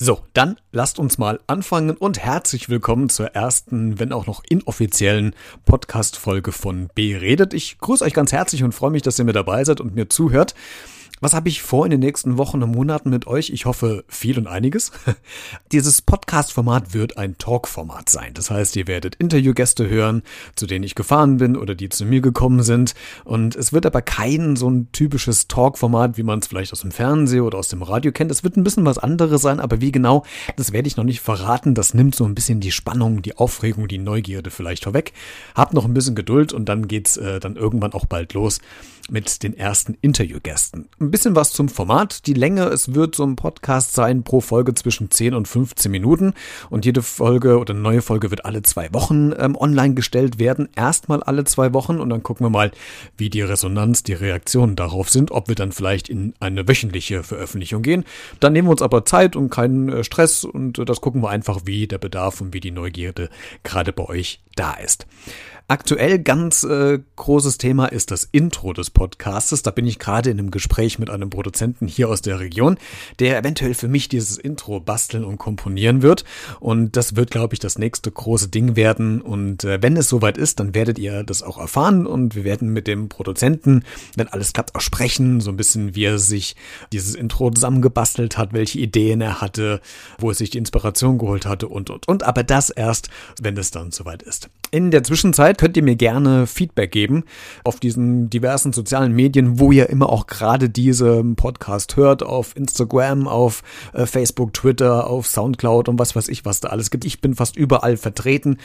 So, dann lasst uns mal anfangen und herzlich willkommen zur ersten, wenn auch noch inoffiziellen Podcast-Folge von B redet. Ich grüße euch ganz herzlich und freue mich, dass ihr mit dabei seid und mir zuhört. Was habe ich vor in den nächsten Wochen und Monaten mit euch? Ich hoffe viel und einiges. Dieses Podcast-Format wird ein Talk-Format sein. Das heißt, ihr werdet Interviewgäste hören, zu denen ich gefahren bin oder die zu mir gekommen sind. Und es wird aber kein so ein typisches Talk-Format, wie man es vielleicht aus dem Fernsehen oder aus dem Radio kennt. Es wird ein bisschen was anderes sein, aber wie genau, das werde ich noch nicht verraten. Das nimmt so ein bisschen die Spannung, die Aufregung, die Neugierde vielleicht vorweg. Habt noch ein bisschen Geduld und dann geht's äh, dann irgendwann auch bald los mit den ersten Interviewgästen. Ein bisschen was zum Format. Die Länge, es wird so ein Podcast sein pro Folge zwischen 10 und 15 Minuten und jede Folge oder neue Folge wird alle zwei Wochen ähm, online gestellt werden. Erstmal alle zwei Wochen und dann gucken wir mal, wie die Resonanz, die Reaktionen darauf sind, ob wir dann vielleicht in eine wöchentliche Veröffentlichung gehen. Dann nehmen wir uns aber Zeit und keinen äh, Stress und äh, das gucken wir einfach, wie der Bedarf und wie die Neugierde gerade bei euch da ist. Aktuell ganz äh, großes Thema ist das Intro des Podcastes. Da bin ich gerade in einem Gespräch mit einem Produzenten hier aus der Region, der eventuell für mich dieses Intro basteln und komponieren wird. Und das wird, glaube ich, das nächste große Ding werden. Und äh, wenn es soweit ist, dann werdet ihr das auch erfahren. Und wir werden mit dem Produzenten, wenn alles klappt, auch sprechen. So ein bisschen, wie er sich dieses Intro zusammengebastelt hat, welche Ideen er hatte, wo er sich die Inspiration geholt hatte und, und, und. Aber das erst, wenn es dann soweit ist. In der Zwischenzeit könnt ihr mir gerne Feedback geben auf diesen diversen sozialen Medien, wo ihr immer auch gerade diesen Podcast hört, auf Instagram, auf äh, Facebook, Twitter, auf Soundcloud und was weiß ich, was da alles gibt. Ich bin fast überall vertreten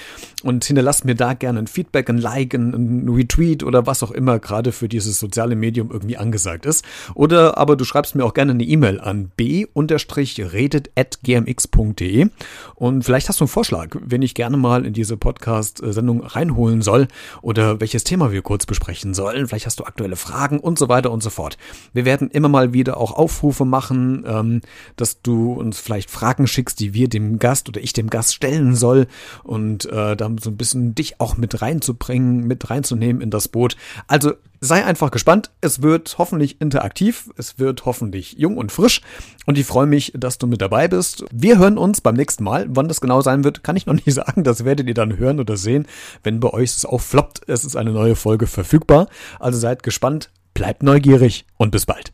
und hinterlasst mir da gerne ein Feedback, ein Like, ein, Retweet oder was auch immer gerade für dieses soziale Medium irgendwie angesagt ist. Oder aber du schreibst mir auch gerne eine E-Mail an b-redet.gmx.de und vielleicht hast du einen Vorschlag, wenn ich gerne mal in diese Podcast-Sendung reinholen soll oder welches Thema wir kurz besprechen sollen. Vielleicht hast du aktuelle Fragen und so weiter und so fort. Wir werden immer mal wieder auch Aufrufe machen, ähm, dass du uns vielleicht Fragen schickst, die wir dem Gast oder ich dem Gast stellen soll und äh, dann so ein bisschen dich auch mit reinzubringen, mit reinzunehmen in das Boot. Also sei einfach gespannt. Es wird hoffentlich interaktiv, es wird hoffentlich jung und frisch und ich freue mich, dass du mit dabei bist. Wir hören uns beim nächsten Mal. Wann das genau sein wird, kann ich noch nicht sagen. Das werdet ihr dann hören oder sehen, wenn bei euch es auch floppt. Es ist eine neue Folge verfügbar. Also seid gespannt, bleibt neugierig und bis bald.